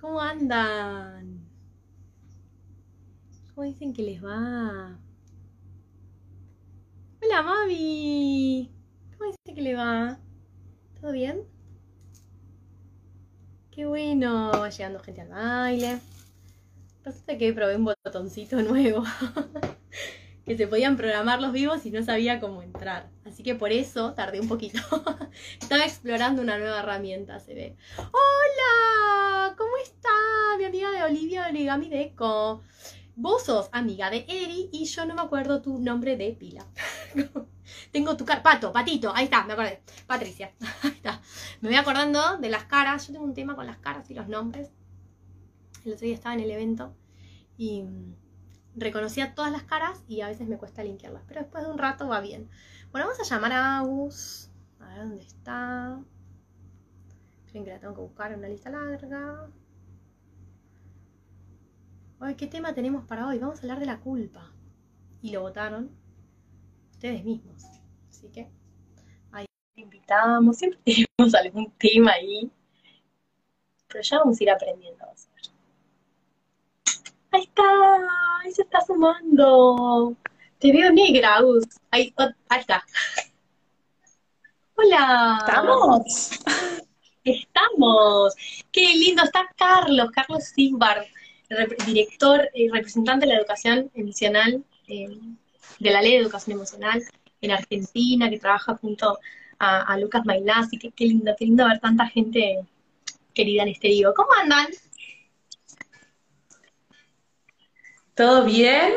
¿Cómo andan? ¿Cómo dicen que les va? Hola, mami. ¿Cómo dicen que le va? ¿Todo bien? Qué bueno. Va llegando gente al baile. Resulta que probé un botoncito nuevo. que se podían programar los vivos y no sabía cómo entrar. Así que por eso tardé un poquito. Estaba explorando una nueva herramienta, se ve. ¡Hola! ¿Cómo está mi amiga de Olivia Origami Deco? Vos sos amiga de Eri y yo no me acuerdo tu nombre de pila. Tengo tu carpato, patito, ahí está, me acordé. Patricia, ahí está. Me voy acordando de las caras. Yo tengo un tema con las caras y los nombres. El otro día estaba en el evento y reconocía todas las caras y a veces me cuesta linkearlas, pero después de un rato va bien. Bueno, vamos a llamar a Agus. A ver dónde está. Esperen que la tengo que buscar en una lista larga. Ay, ¿qué tema tenemos para hoy? Vamos a hablar de la culpa. Y lo votaron ustedes mismos. Así que ahí invitamos, siempre tenemos algún tema ahí. Pero ya vamos a ir aprendiendo. Ver. Ahí está, ahí se está sumando. Te veo negra. Ahí, oh, ahí está. Hola. ¿Estamos? Estamos. Qué lindo. Está Carlos, Carlos Sigbar, director y representante de la educación emocional, eh, de la ley de educación emocional en Argentina, que trabaja junto a, a Lucas Mailasi. Qué, qué lindo, qué lindo ver tanta gente querida en este vivo. ¿Cómo andan? ¿Todo bien?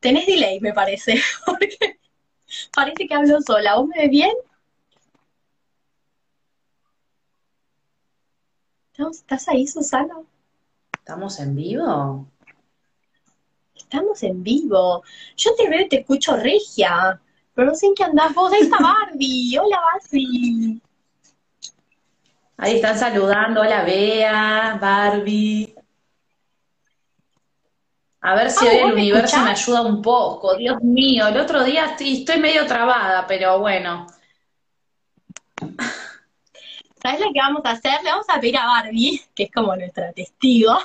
Tenés delay, me parece, porque parece que hablo sola. ¿Vos me ves bien? ¿Estás ahí, Susana? ¿Estamos en vivo? Estamos en vivo. Yo te veo y te escucho regia, pero no sé en qué andás vos. Ahí está Barbie. Hola, Barbie. Ahí están saludando. Hola, Bea, Barbie. A ver si Ah, hoy ¿vos el universo me ayuda un poco. Dios mío, el otro día estoy, estoy medio trabada, pero bueno. ¿Sabes lo que vamos a hacer? Le vamos a pedir a Barbie, que es como nuestra testigo,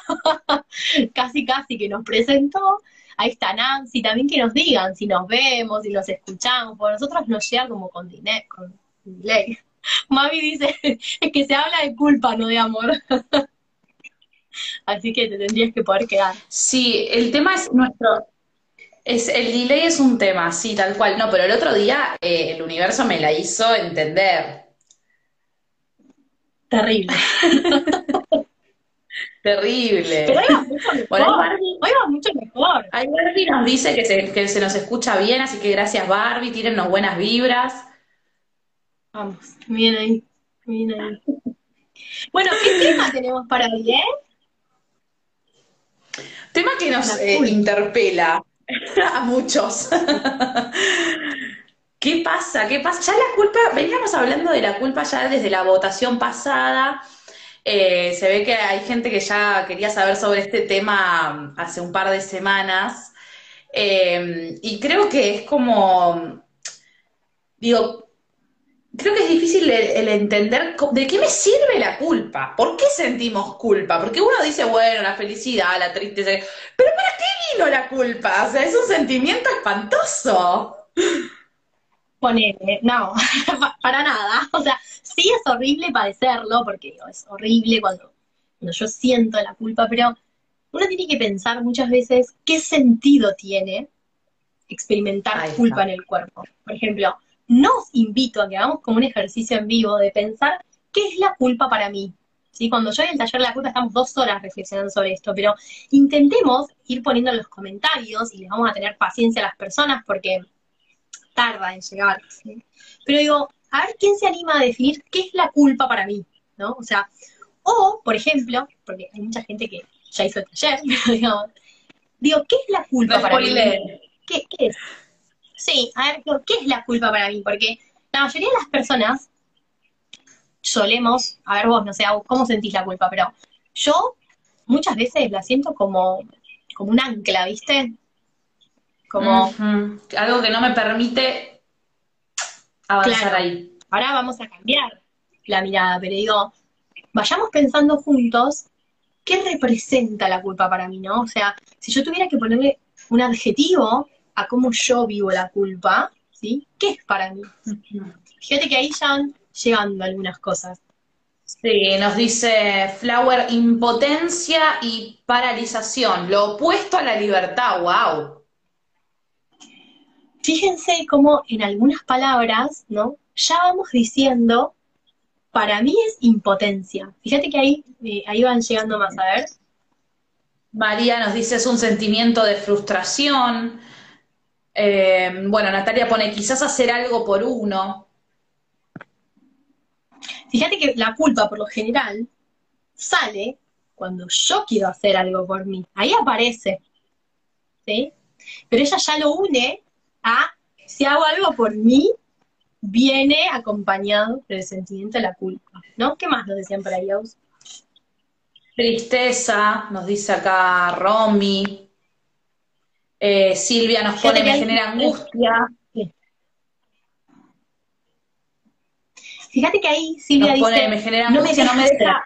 casi casi que nos presentó. Ahí está Nancy, también que nos digan si nos vemos, si nos escuchamos, a nosotros nos llega como con dinero, con delay. Mami dice, es que se habla de culpa, no de amor. Así que te tendrías que poder quedar. Sí, el tema es nuestro. Es, el delay es un tema, sí, tal cual. No, pero el otro día eh, el universo me la hizo entender. Terrible. Terrible. Pero hoy va mucho Bueno, ahí mejor. Barbie, Hoy va mucho mejor. ahí Barbie nos dice que se, que se nos escucha bien, así que gracias Barbie, tírennos buenas vibras. Vamos, bien ahí, bien ahí. Bueno, ¿qué tema tenemos para hoy, eh? Tema que nos eh, interpela a muchos. ¿Qué pasa? ¿Qué pasa? Ya la culpa, veníamos hablando de la culpa ya desde la votación pasada. Eh, se ve que hay gente que ya quería saber sobre este tema hace un par de semanas. Eh, y creo que es como, digo, creo que es difícil el, el entender de qué me sirve la culpa. ¿Por qué sentimos culpa? Porque uno dice, bueno, la felicidad, la tristeza, pero ¿para qué vino la culpa? O sea, es un sentimiento espantoso. Ponele, no, para nada. O sea, sí es horrible padecerlo, porque digo, es horrible cuando, cuando yo siento la culpa, pero uno tiene que pensar muchas veces qué sentido tiene experimentar culpa en el cuerpo. Por ejemplo, nos invito a que hagamos como un ejercicio en vivo de pensar qué es la culpa para mí. ¿Sí? Cuando yo en el taller de la culpa estamos dos horas reflexionando sobre esto, pero intentemos ir poniendo en los comentarios y les vamos a tener paciencia a las personas porque tarda en llegar. ¿sí? Pero digo, a ver quién se anima a definir qué es la culpa para mí, ¿no? O sea, o, por ejemplo, porque hay mucha gente que ya hizo el taller, pero digamos, digo, ¿qué es la culpa No para mí? ¿Qué, qué es? Sí, a ver, ¿qué es la culpa para mí? Porque la mayoría de las personas solemos, a ver vos, no sé, ¿cómo sentís la culpa? Pero yo muchas veces la siento como, como un ancla, ¿viste? Como. Algo que no me permite avanzar Claro. ahí. ahora vamos a cambiar. la mirada, pero digo, vayamos pensando juntos qué representa la culpa para mí, ¿no? O sea, si yo tuviera que ponerle un adjetivo a cómo yo vivo la culpa, ¿sí? ¿Qué es para mí? Fíjate que ahí ya van llegando algunas cosas. Sí, nos dice Flower, impotencia y paralización, lo opuesto a la libertad, wow. Fíjense cómo en algunas palabras, ¿no? Ya vamos diciendo, para mí es impotencia. Fíjate que ahí, eh, ahí van llegando más, a ver. María nos dice es un sentimiento de frustración. Eh, bueno, Natalia pone quizás hacer algo por uno. Fíjate que la culpa, por lo general, sale cuando yo quiero hacer algo por mí. Ahí aparece. ¿Sí? Pero ella ya lo une a, si hago algo por mí, viene acompañado del sentimiento de la culpa. ¿No? ¿Qué más nos decían para ahí, Tristeza, nos dice acá Romy. Eh, Silvia nos pone, me genera angustia. Fíjate que ahí Silvia dice, me genera angustia, no me deja...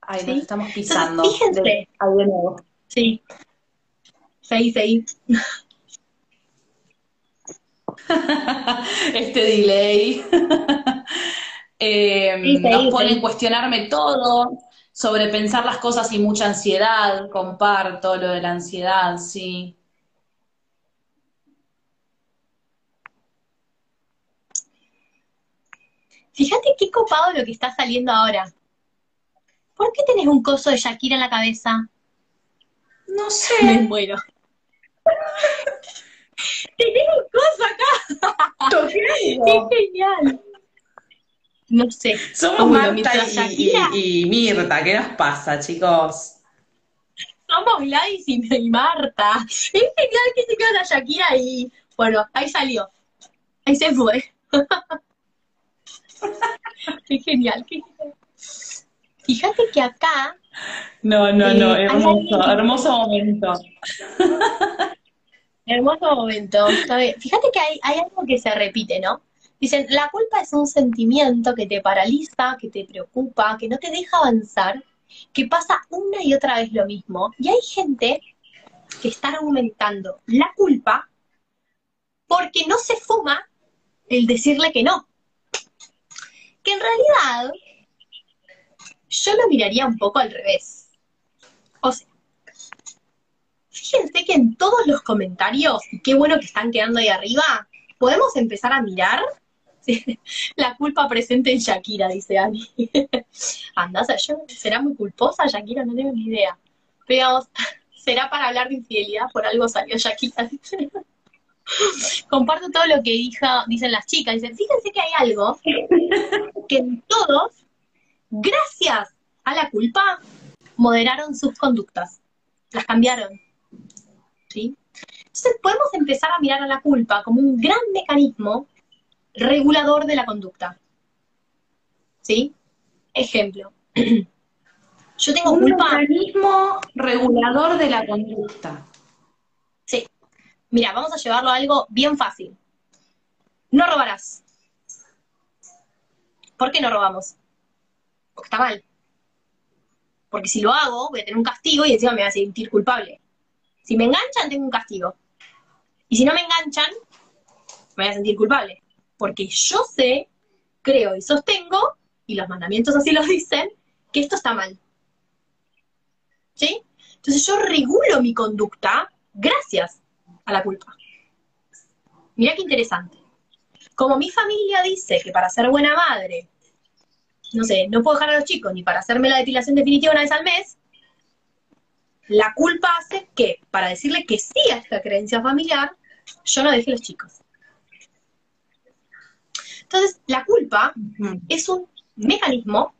Ay, nos estamos pisando. fíjense. De, ahí de nuevo. Sí. Sí, sí. este delay. eh, nos pone en cuestionarme todo, sobrepensar las cosas y mucha ansiedad. Comparto lo de la ansiedad, sí. Fíjate qué copado lo que está saliendo ahora. ¿Por qué tenés un coso de Shakira en la cabeza? No sé. Me muero. tenés un coso acá. ¡Qué genial! No sé. Somos Marta y, y, Mirta. ¿Qué nos pasa, chicos? Somos Gladys y, Marta. Es genial que se queda Shakira y... Bueno, ahí salió. Ahí se fue. qué genial, qué Fíjate que acá. No, no, no, eh, hermoso, hermoso momento. hermoso momento. Fíjate que hay, hay algo que se repite, ¿no? Dicen, la culpa es un sentimiento que te paraliza, que te preocupa, que no te deja avanzar, que pasa una y otra vez lo mismo. Y hay gente que está argumentando la culpa porque no se fuma el decirle que no que en realidad yo lo miraría un poco al revés. O sea, fíjense que en todos los comentarios, y qué bueno que están quedando ahí arriba, podemos empezar a mirar la culpa presente en Shakira, dice Ani. Anda, yo, ¿será muy culposa Shakira? No tengo ni idea. Pero ¿será para hablar de infidelidad? Por algo salió Shakira, Comparto todo lo que dicen las chicas. Dicen, fíjense que hay algo que en todos, gracias a la culpa, moderaron sus conductas. Las cambiaron. ¿Sí? Entonces podemos empezar a mirar a la culpa como un gran mecanismo regulador de la conducta. ¿Sí? Ejemplo. Yo tengo un culpa. Un mecanismo regulador de la conducta. Sí. Mira, vamos a llevarlo a algo bien fácil. No robarás. ¿Por qué no robamos? Porque está mal. Porque si lo hago, voy a tener un castigo y encima me voy a sentir culpable. Si me enganchan, tengo un castigo. Y si no me enganchan, me voy a sentir culpable. Porque yo sé, creo y sostengo, y los mandamientos así lo dicen, que esto está mal. ¿Sí? Entonces yo regulo mi conducta gracias a la culpa. Mira qué interesante. Como mi familia dice que para ser buena madre, no sé, no puedo dejar a los chicos ni para hacerme la depilación definitiva una vez al mes, la culpa hace que, para decirle que sí a esta creencia familiar, yo no deje a los chicos. Entonces, la culpa es un mecanismo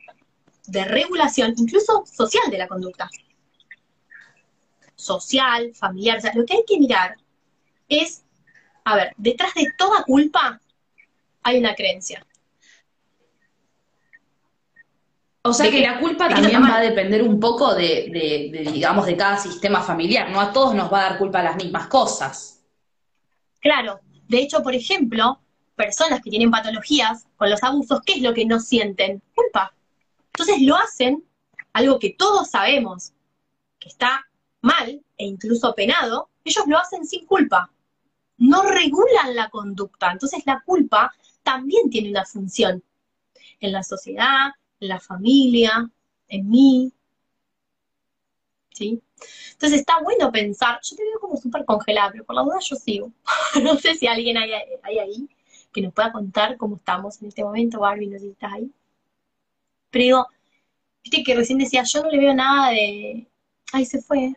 de regulación, incluso social, de la conducta. Social, familiar, o sea, lo que hay que mirar es, a ver, detrás de toda culpa hay una creencia. O sea que, la culpa también va a depender un poco de, digamos, de cada sistema familiar. No a todos nos va a dar culpa las mismas cosas. Claro. De hecho, por ejemplo, personas que tienen patologías con los abusos, ¿qué es lo que no sienten? Culpa. Entonces lo hacen, algo que todos sabemos que está mal e incluso penado, ellos lo hacen sin culpa. No regulan la conducta. Entonces la culpa también tiene una función en la sociedad, en la familia, en mí. ¿Sí? Entonces está bueno pensar, yo te veo como súper congelada, pero por la duda yo sigo. no sé si alguien hay, ahí que nos pueda contar cómo estamos en este momento, Barbie, no sé si estás ahí. Pero digo, viste que recién decía, yo no le veo nada de... Ahí se fue.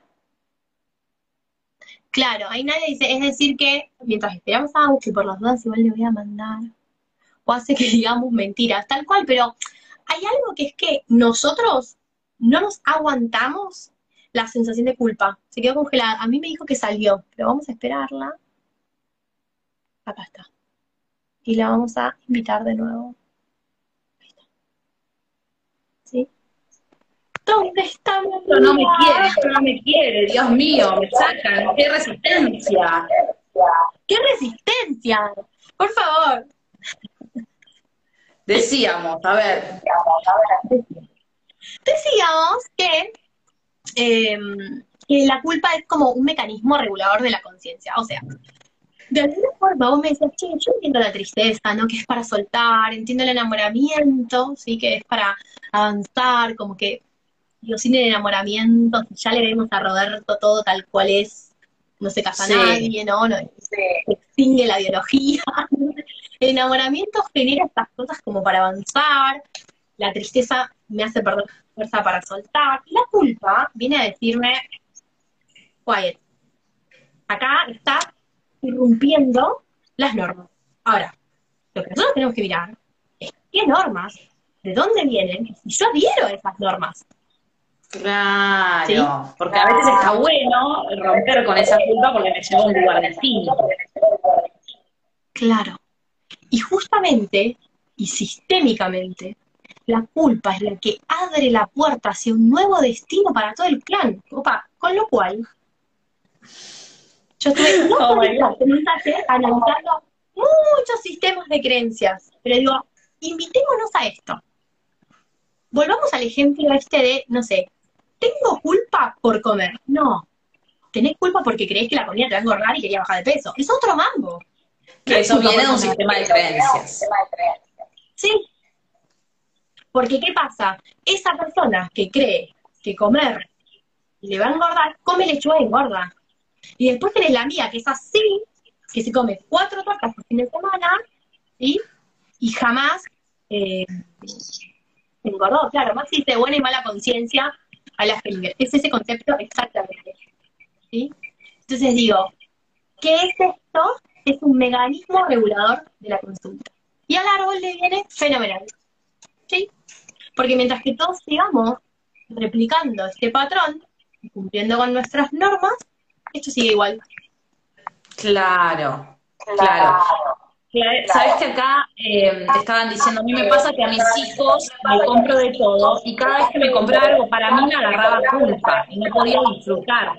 Claro, ahí nadie dice, es decir que mientras esperamos a que por las dudas igual le voy a mandar, o hace que digamos mentiras, tal cual, pero hay algo que es que nosotros no nos aguantamos la sensación de culpa. Se quedó congelada. A mí me dijo que salió, pero vamos a esperarla. Acá está. Y la vamos a invitar de nuevo. Ahí está. ¿Sí? ¿Dónde está Esto no me quiere, esto no me quiere, Dios mío, me sacan. ¡Qué resistencia! ¡Qué resistencia! Por favor. Decíamos, a ver. Decíamos que Em, que la culpa es como un mecanismo regulador de la conciencia. O sea, de alguna forma vos me decías, che, yo entiendo la tristeza, ¿no? Que es para soltar, entiendo el enamoramiento, ¿sí? Que es para avanzar, como que, digo, sin el enamoramiento, ya le vemos a Roberto todo tal cual es, no se casa nadie, ¿no? no se extingue la biología. el enamoramiento genera estas cosas como para avanzar, la tristeza me hace perder fuerza para soltar. la culpa viene a decirme, quiet, acá está irrumpiendo las normas. Ahora, lo que nosotros tenemos que mirar es qué normas, de dónde vienen, y yo adhiero a esas normas. Claro, porque a veces está bueno romper con esa culpa porque me lleva a un lugar de Claro. Y justamente y sistémicamente, la culpa es la que abre la puerta hacia un nuevo destino para todo el clan. Opa, con lo cual, yo estuve no analizando muchos sistemas de creencias, pero digo, invitémonos a esto. Volvamos al ejemplo este de, no sé, ¿tengo culpa por comer? No. Tenés culpa porque crees que la comida te va a engordar y quería bajar de peso. Es otro mambo. Que eso viene de un sistema de creencias. Sí, porque, ¿qué pasa? Esa persona que cree que comer le va a engordar, come lechuga y engorda. Y después tenés la mía, que es así, que se come cuatro tortas por fin de semana, y jamás eh, engordó. Claro, más existe buena y mala conciencia a las que Es ese concepto exactamente. ¿sí? Entonces digo, ¿qué es esto? Es un mecanismo regulador de la consulta. Y al árbol le viene fenomenal. ¿Sí? Porque mientras que todos sigamos replicando este patrón, cumpliendo con nuestras normas, esto sigue igual. Claro, claro. Sabes que acá eh, te estaban diciendo, a mí me pasa que a mis hijos me compro de todo y cada vez que me compraba algo para mí me agarraba culpa y no podía disfrutar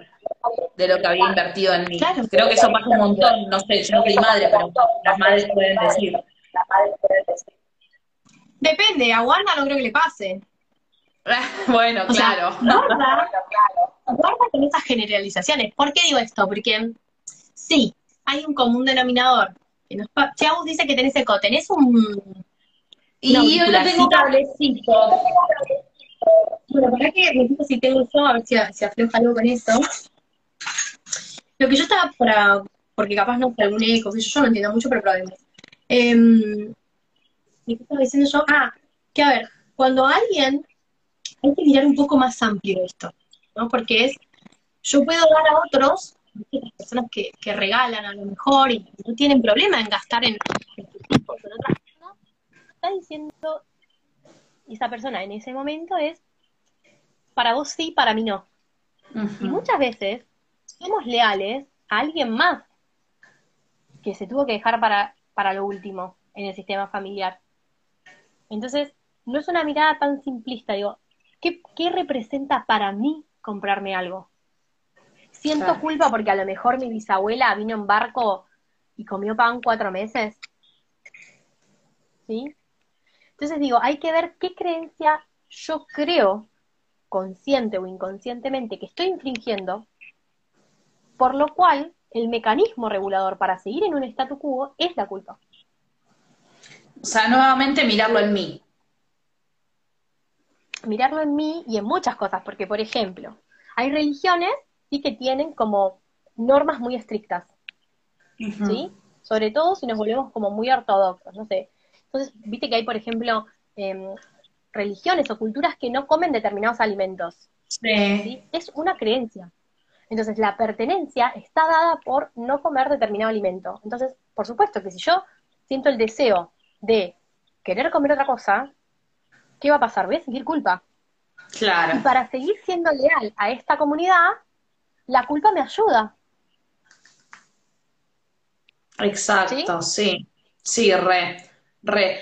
de lo que había invertido en mí. Creo que eso pasa un montón, no sé, yo no soy madre, pero las madres pueden decir. Las madres pueden decir. Depende, a Wanda no creo que le pase. bueno, claro. guarda, guarda con esas generalizaciones. ¿Por qué digo esto? Porque sí, hay un común denominador. Que nos, dice que tenés eco, tenés un... Y yo no tengo cablecito. Bueno, para que me si tengo yo, a ver si, si afloja algo con eso. Lo que yo estaba para, porque capaz no fue algún eco, yo, yo no entiendo mucho, pero probemos. Eh, ¿Y qué estaba diciendo yo? Ah, que a ver, cuando alguien, hay que mirar un poco más amplio esto, ¿no? Porque es, yo puedo dar a otros, las personas que, regalan a lo mejor y no tienen problema en gastar en, en sus en otras cosas, está diciendo esa persona en ese momento es, para vos sí, para mí no. Y muchas veces somos leales a alguien más que se tuvo que dejar para, para lo último en el sistema familiar. Entonces, no es una mirada tan simplista, digo, ¿qué, representa para mí comprarme algo? ¿Siento culpa porque a lo mejor mi bisabuela vino en barco y comió pan cuatro meses? ¿sí? Entonces digo, hay que ver qué creencia yo creo, consciente o inconscientemente, que estoy infringiendo, por lo cual el mecanismo regulador para seguir en un statu quo es la culpa. O sea, nuevamente mirarlo en mí. Mirarlo en mí y en muchas cosas, porque por ejemplo, hay religiones sí que tienen como normas muy estrictas, ¿sí? Sobre todo si nos volvemos como muy ortodoxos, no sé. Entonces, viste que hay, por ejemplo, em, religiones o culturas que no comen determinados alimentos. Sí. Es una creencia. Entonces, la pertenencia está dada por no comer determinado alimento. Entonces, por supuesto que si yo siento el deseo de querer comer otra cosa, ¿qué va a pasar? Voy a sentir culpa. Claro. Y para seguir siendo leal a esta comunidad, la culpa me ayuda. Exacto, sí. Sí, re, re.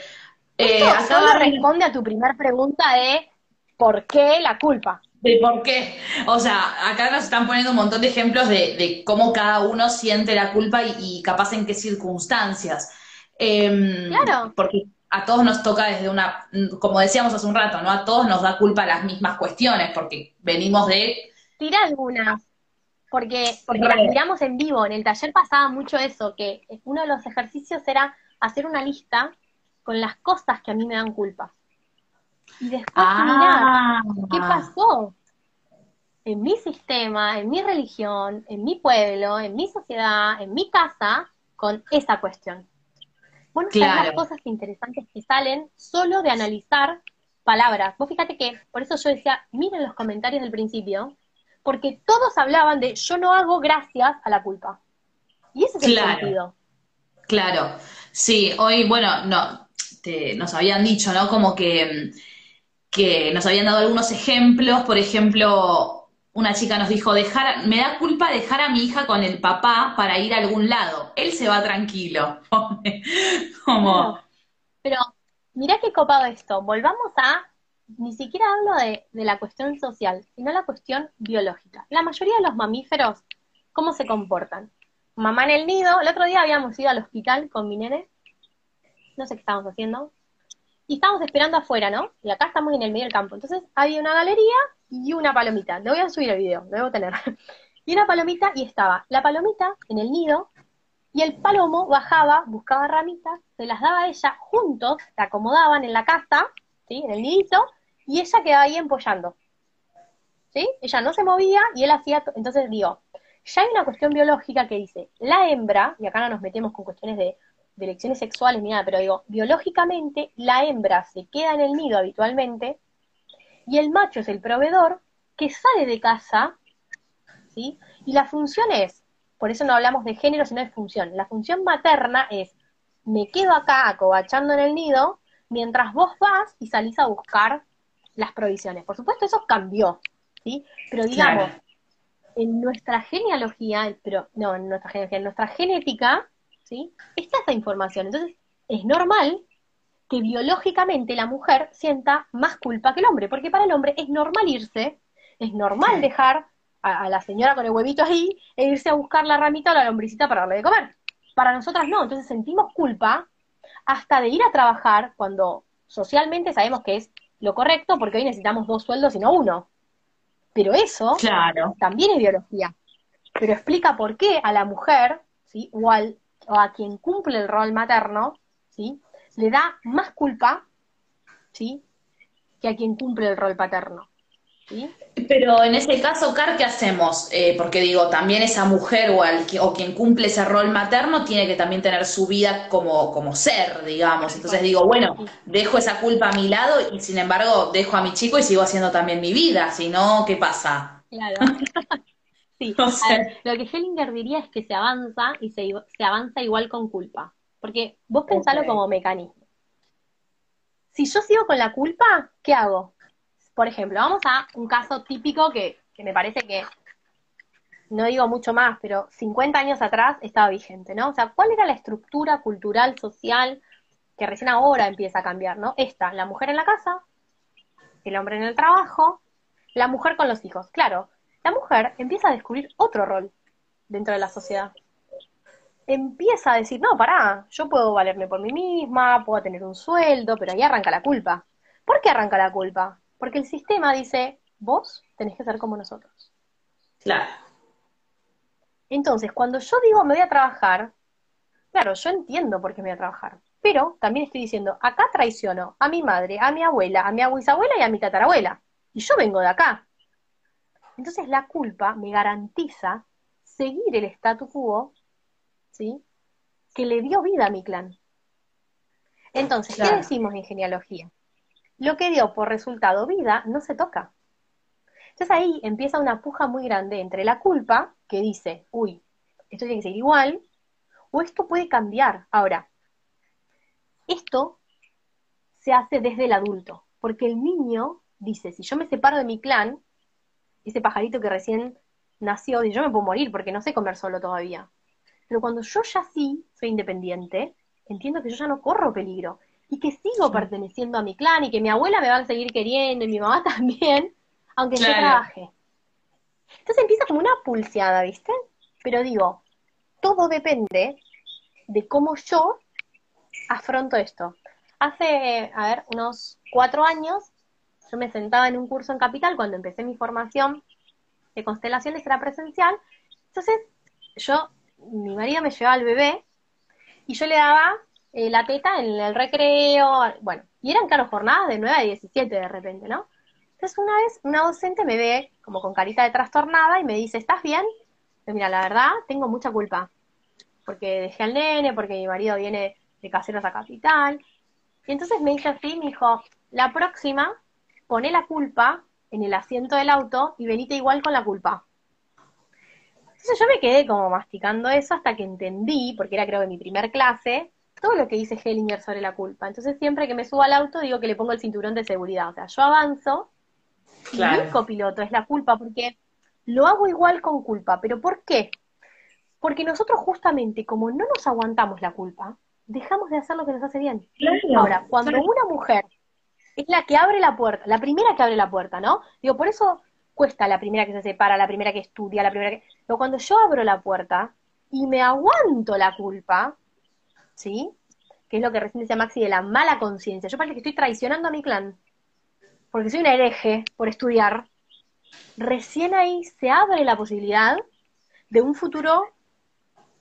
Eh, Esto solo responde a tu primera pregunta de ¿por qué la culpa? ¿De por qué? O sea, acá nos están poniendo un montón de ejemplos de, cómo cada uno siente la culpa y, capaz en qué circunstancias. Em, claro. Porque a todos nos toca desde una, como decíamos hace un rato, ¿no? A todos nos da culpa las mismas cuestiones, porque venimos de... Tira algunas, porque, porque las miramos en vivo. En el taller pasaba mucho eso, que uno de los ejercicios era hacer una lista con las cosas que a mí me dan culpa. Y después ah. mirar qué pasó en mi sistema, en mi religión, en mi pueblo, en mi sociedad, en mi casa, con esa cuestión. Bueno, hay las cosas interesantes que salen solo de analizar palabras. Vos fíjate que, por eso yo decía, miren los comentarios del principio, porque todos hablaban de yo no hago gracias a la culpa. Y ese es el sentido. Claro, sí, hoy, bueno, no, nos habían dicho, ¿no? Como que, que nos habían dado algunos ejemplos, por ejemplo, una chica nos dijo, dejar, me da culpa dejar a mi hija con el papá para ir a algún lado. Él se va tranquilo. Como... Pero mirá qué copado esto. Volvamos a, ni siquiera hablo de, de, la cuestión social, sino la cuestión biológica. La mayoría de los mamíferos, ¿cómo se comportan? Mamá en el nido, el otro día habíamos ido al hospital con mi nene, no sé qué estábamos haciendo, y estábamos esperando afuera, ¿no? Y acá estamos en el medio del campo. Entonces había una galería y una palomita. Le voy a subir el video, lo debo tener. y una palomita y estaba la palomita en el nido y el palomo bajaba, buscaba ramitas, se las daba a ella, juntos se acomodaban en la casa, ¿sí? En el nidito, y ella quedaba ahí empollando. ¿Sí? Ella no se movía y él hacía, entonces digo, ya hay una cuestión biológica que dice, la hembra, y acá no nos metemos con cuestiones de de elecciones sexuales ni nada, pero digo, biológicamente la hembra se queda en el nido habitualmente y el macho es el proveedor que sale de casa, ¿sí? Y la función es, por eso no hablamos de género, sino de función. La función materna es, me quedo acá acobachando en el nido mientras vos vas y salís a buscar las provisiones. Por supuesto, eso cambió, ¿sí? Pero digamos, en nuestra genealogía, pero no, en nuestra genealogía, en nuestra genética, ¿sí? Está esa información. Entonces, es normal que biológicamente la mujer sienta más culpa que el hombre, porque para el hombre es normal irse, es normal dejar a, la señora con el huevito ahí e irse a buscar la ramita o la lombricita para darle de comer. Para nosotras no, entonces sentimos culpa hasta de ir a trabajar cuando socialmente sabemos que es lo correcto, porque hoy necesitamos dos sueldos y no uno. Pero eso también es biología. Pero explica por qué a la mujer, ¿sí? o al o a quien cumple el rol materno, ¿sí? Le da más culpa, ¿sí? Que a quien cumple el rol paterno. ¿sí? Pero en ese caso, Car, ¿qué hacemos? Eh, porque digo, también esa mujer o, o quien cumple ese rol materno tiene que también tener su vida como, como ser, digamos. Entonces digo, bueno, dejo esa culpa a mi lado y sin embargo dejo a mi chico y sigo haciendo también mi vida. Si no, ¿qué pasa? Claro. Sí, lo que Hellinger diría es que se avanza y se, avanza igual con culpa. Porque vos pensalo como mecanismo. Si yo sigo con la culpa, ¿qué hago? Por ejemplo, vamos a un caso típico que, que me parece que, no digo mucho más, pero 50 años atrás estaba vigente, ¿no? O sea, ¿cuál era la estructura cultural, social, que recién ahora empieza a cambiar, ¿no? Esta, la mujer en la casa, el hombre en el trabajo, la mujer con los hijos. Claro, la mujer empieza a descubrir otro rol dentro de la sociedad. empieza a decir, no, pará, yo puedo valerme por mí misma, puedo tener un sueldo, pero ahí arranca la culpa. ¿Por qué arranca la culpa? Porque el sistema dice, vos tenés que ser como nosotros. Claro. Entonces, cuando yo digo me voy a trabajar, claro, yo entiendo por qué me voy a trabajar, pero también estoy diciendo, acá traiciono a mi madre, a mi abuela, a mi bisabuela y a mi tatarabuela. Y yo vengo de acá. Entonces la culpa me garantiza seguir el statu quo, ¿sí? Que le dio vida a mi clan. Entonces, ¿qué decimos en genealogía? Lo que dio por resultado vida no se toca. Entonces ahí empieza una puja muy grande entre la culpa, que dice, uy, esto tiene que ser igual, o esto puede cambiar. Ahora, esto se hace desde el adulto, porque el niño dice, si yo me separo de mi clan, ese pajarito que recién nació, y yo me puedo morir porque no sé comer solo todavía. Pero cuando yo ya sí soy independiente, entiendo que yo ya no corro peligro y que sigo perteneciendo a mi clan y que mi abuela me va a seguir queriendo y mi mamá también, aunque yo trabaje. Entonces empieza como una pulseada, ¿viste? Pero digo, todo depende de cómo yo afronto esto. Hace, a ver, unos cuatro años, yo me sentaba en un curso en Capital cuando empecé mi formación de constelaciones, era presencial. Entonces, yo, mi marido me llevaba al bebé y yo le daba eh, la teta en el recreo, bueno, y eran, claro, jornadas de 9 a 17 de repente, ¿no? Entonces una vez una docente me ve como con carita de trastornada y me dice, ¿estás bien? Y mira, la verdad, tengo mucha culpa, porque dejé al nene, porque mi marido viene de caseros a capital. Y entonces me dice así, me dijo, la próxima, pone la culpa en el asiento del auto y venite igual con la culpa. Entonces yo me quedé como masticando eso hasta que entendí, porque era creo que mi primer clase, todo lo que dice Hellinger sobre la culpa. Entonces siempre que me subo al auto digo que le pongo el cinturón de seguridad. O sea, yo avanzo y mi copiloto es la culpa porque lo hago igual con culpa. ¿Pero por qué? Porque nosotros justamente como no nos aguantamos la culpa, dejamos de hacer lo que nos hace bien. Ahora, cuando una mujer es la que abre la puerta, la primera que abre la puerta, ¿no? Digo, por eso cuesta la primera que se separa, la primera que estudia, la primera que... Pero cuando yo abro la puerta y me aguanto la culpa, ¿sí? Que es lo que recién decía Maxi de la mala conciencia. Yo parece que estoy traicionando a mi clan, porque soy una hereje por estudiar. Recién ahí se abre la posibilidad de un futuro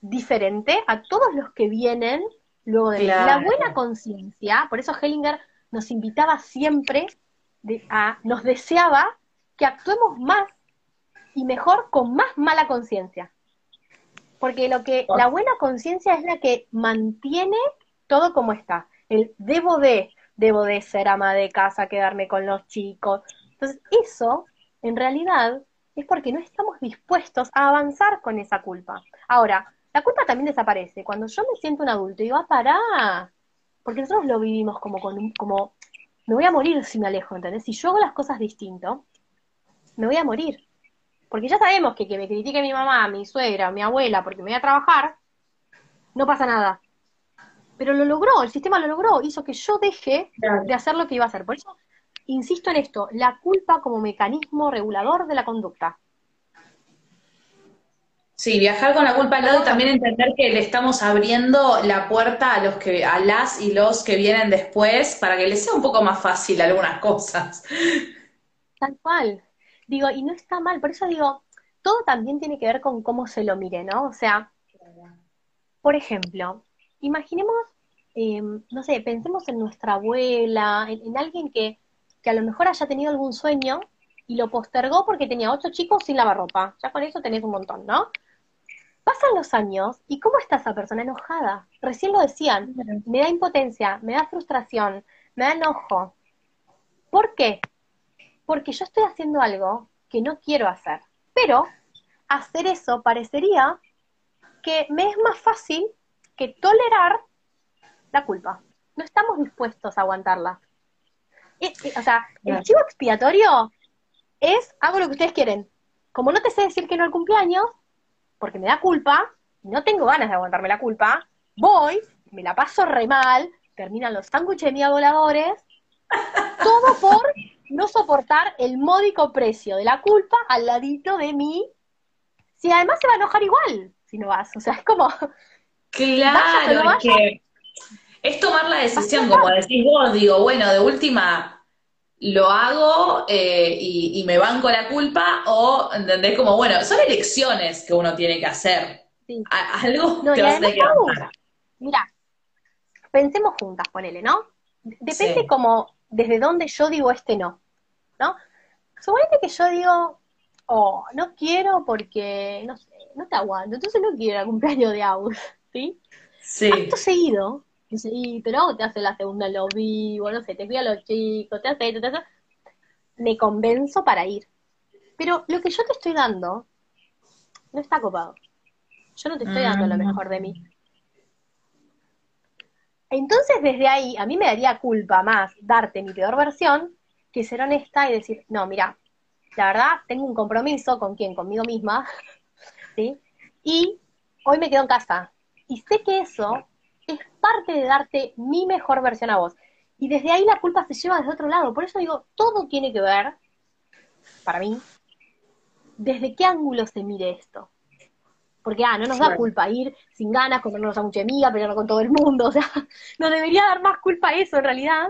diferente a todos los que vienen luego de la buena conciencia. Por eso Hellinger nos invitaba siempre, a, nos deseaba que actuemos más y mejor con más mala conciencia. Porque lo que la buena conciencia es la que mantiene todo como está. El debo de, debo de ser ama de casa, quedarme con los chicos. Entonces, eso, en realidad, es porque no estamos dispuestos a avanzar con esa culpa. Ahora, la culpa también desaparece. Cuando yo me siento un adulto y digo, ah, pará, porque nosotros lo vivimos como con como, me voy a morir si me alejo, ¿entendés? Si yo hago las cosas distinto, me voy a morir. Porque ya sabemos que que me critique mi mamá, mi suegra, mi abuela, porque me voy a trabajar, no pasa nada. Pero lo logró, el sistema lo logró, hizo que yo deje de hacer lo que iba a hacer. Por eso, insisto en esto, la culpa como mecanismo regulador de la conducta. Sí, viajar con la culpa al lado y también entender que le estamos abriendo la puerta a los que, a las y los que vienen después para que les sea un poco más fácil algunas cosas. Tal cual, Digo, y no está mal, por eso digo, todo también tiene que ver con cómo se lo mire, ¿no? O sea, por ejemplo, imaginemos, em, no sé, pensemos en nuestra abuela, en, alguien que, que a lo mejor haya tenido algún sueño y lo postergó porque tenía ocho chicos sin lavarropa. Ya con eso tenés un montón, ¿no? Pasan los años y ¿cómo está esa persona enojada? Recién lo decían, me da impotencia, me da frustración, me da enojo. ¿Por qué? porque yo estoy haciendo algo que no quiero hacer. Pero hacer eso parecería que me es más fácil que tolerar la culpa. No estamos dispuestos a aguantarla. o sea, el chivo expiatorio es hago lo que ustedes quieren. Como no te sé decir que no al cumpleaños, porque me da culpa, no tengo ganas de aguantarme la culpa, voy, me la paso re mal, terminan los sándwiches de voladores, todo por no soportar el módico precio de la culpa al ladito de mí, si además se va a enojar igual si no vas. O sea, es como, Claro, es que es tomar la decisión, como decís vos, digo, bueno, de última lo hago eh, y, me banco la culpa, o entendés como, bueno, son elecciones que uno tiene que hacer. algo no, que Mira, pensemos juntas, ponele, ¿no? Depende como desde dónde yo digo este no, ¿no? Suponete que yo digo, oh, no quiero porque, no sé, no te aguanto, entonces no quiero el cumpleaños de Agus, ¿sí? Sí. Acto seguido, sí, pero te hace la segunda en lo vivo, no sé, te cuida a los chicos, te hace esto, te hace... Me convenzo para ir. Pero lo que yo te estoy dando no está copado. Yo no te estoy dando lo mm. mejor de mí. Entonces, desde ahí, a mí me daría culpa más darte mi peor versión que ser honesta y decir, no, mira, la verdad, tengo un compromiso con quién, conmigo misma, ¿sí? Y hoy me quedo en casa. Y sé que eso es parte de darte mi mejor versión a vos. Y desde ahí la culpa se lleva desde otro lado. Por eso digo, todo tiene que ver, para mí, desde qué ángulo se mire esto. Porque, ah, no nos da culpa ir sin ganas, comernos a mucha amiga, pelearnos con todo el mundo. O sea, nos debería dar más culpa eso en realidad